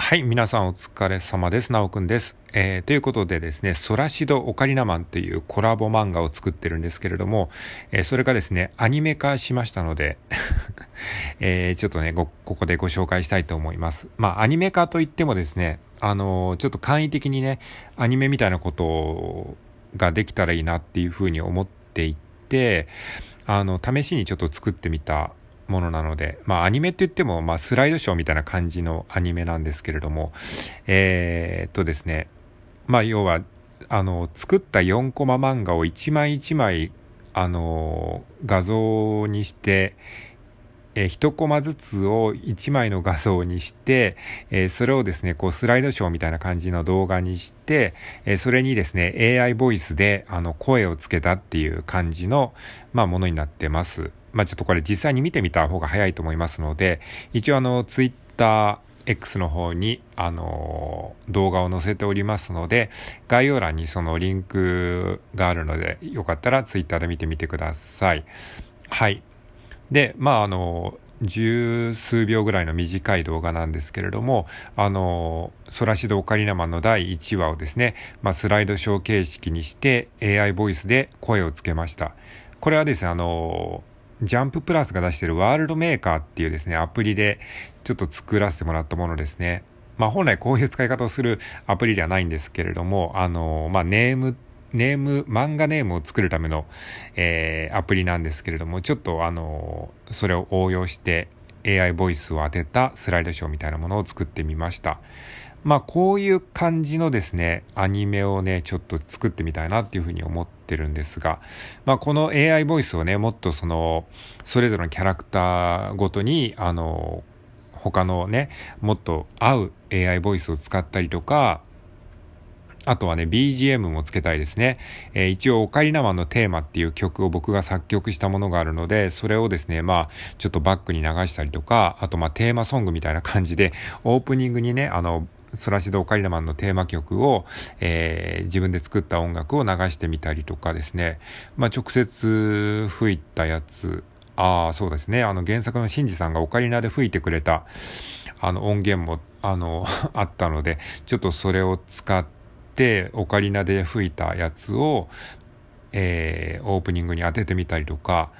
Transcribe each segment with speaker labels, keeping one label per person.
Speaker 1: はい、皆さんお疲れ様です。なおくんです。えー、ということでですね、ソラシドオカリナマンというコラボ漫画を作ってるんですけれども、えー、それがですね、アニメ化しましたので えー、ちょっとねここでご紹介したいと思います。まあ、アニメ化といってもですね、あのちょっと簡易的にね、アニメみたいなことができたらいいなっていうふうに思っていて、あの、試しにちょっと作ってみたものなので、まあアニメって言っても、まあスライドショーみたいな感じのアニメなんですけれども、えー、っとですね、まあ要は、あの、作った4コマ漫画を1枚1枚、あの、画像にして、えー、1コマずつを1枚の画像にして、えー、それをですね、こうスライドショーみたいな感じの動画にして、えー、それにですね、AI ボイスであの声をつけたっていう感じの、まあ、ものになってます。まあ、ちょっとこれ実際に見てみた方が早いと思いますので、一応あの、ツイッター、X の方に、あの動画を載せておりますので、概要欄にそのリンクがあるので、よかったら Twitter で見てみてください。はい。で、まあ、あの十数秒ぐらいの短い動画なんですけれども、あの、ソラシドオカリナマンの第1話をですね、まあ、スライドショー形式にして AI ボイスで声をつけました。これはですね、あの、ジャンププラスが出してるワールドメーカーっていうですね、アプリでちょっと作らせてもらったものですね。まあ本来こういう使い方をするアプリではないんですけれども、あの、まあネーム、ネーム、漫画ネームを作るための、えー、アプリなんですけれども、ちょっとあの、それを応用して AI ボイスを当てたスライドショーみたいなものを作ってみました。まあこういう感じのですね、アニメをね、ちょっと作ってみたいなっていうふうに思ってるんですが、まあこの AI ボイスをね、もっとその、それぞれのキャラクターごとに、あの、他のね、もっと合う AI ボイスを使ったりとか、あとはね、BGM もつけたいですね。えー、一応、オカリナマンのテーマっていう曲を僕が作曲したものがあるので、それをですね、まあ、ちょっとバックに流したりとか、あとまあ、テーマソングみたいな感じで、オープニングにね、あの、ソラシドオカリナマンのテーマ曲を、えー、自分で作った音楽を流してみたりとかですね、まあ、直接吹いたやつ、ああ、そうですね、あの原作のシンジさんがオカリナで吹いてくれた、あの音源も、あの、あったので、ちょっとそれを使って、オカリナで吹いたやつを、えー、オープニングに当ててみたりとか、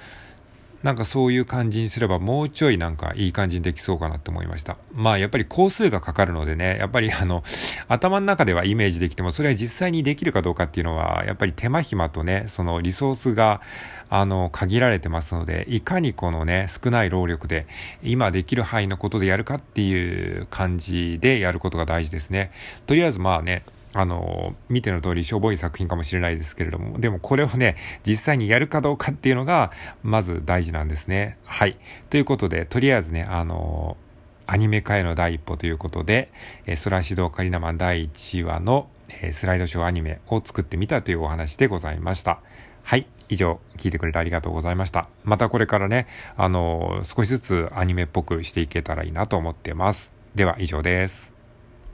Speaker 1: なんかそういう感じにすればもうちょいなんかいい感じにできそうかなって思いました。まあやっぱり工数がかかるのでね、やっぱりあの、頭の中ではイメージできても、それは実際にできるかどうかっていうのは、やっぱり手間暇とね、そのリソースが、あの、限られてますので、いかにこのね、少ない労力で、今できる範囲のことでやるかっていう感じでやることが大事ですね。とりあえずまあね、あの、見ての通りしょぼい作品かもしれないですけれども、でもこれをね、実際にやるかどうかっていうのが、まず大事なんですね。はい。ということで、とりあえずね、あの、アニメ化への第一歩ということで、えー、ソラシドカリナマン第1話の、えー、スライドショーアニメを作ってみたというお話でございました。はい。以上、聞いてくれてありがとうございました。またこれからね、あの、少しずつアニメっぽくしていけたらいいなと思ってます。では以上です。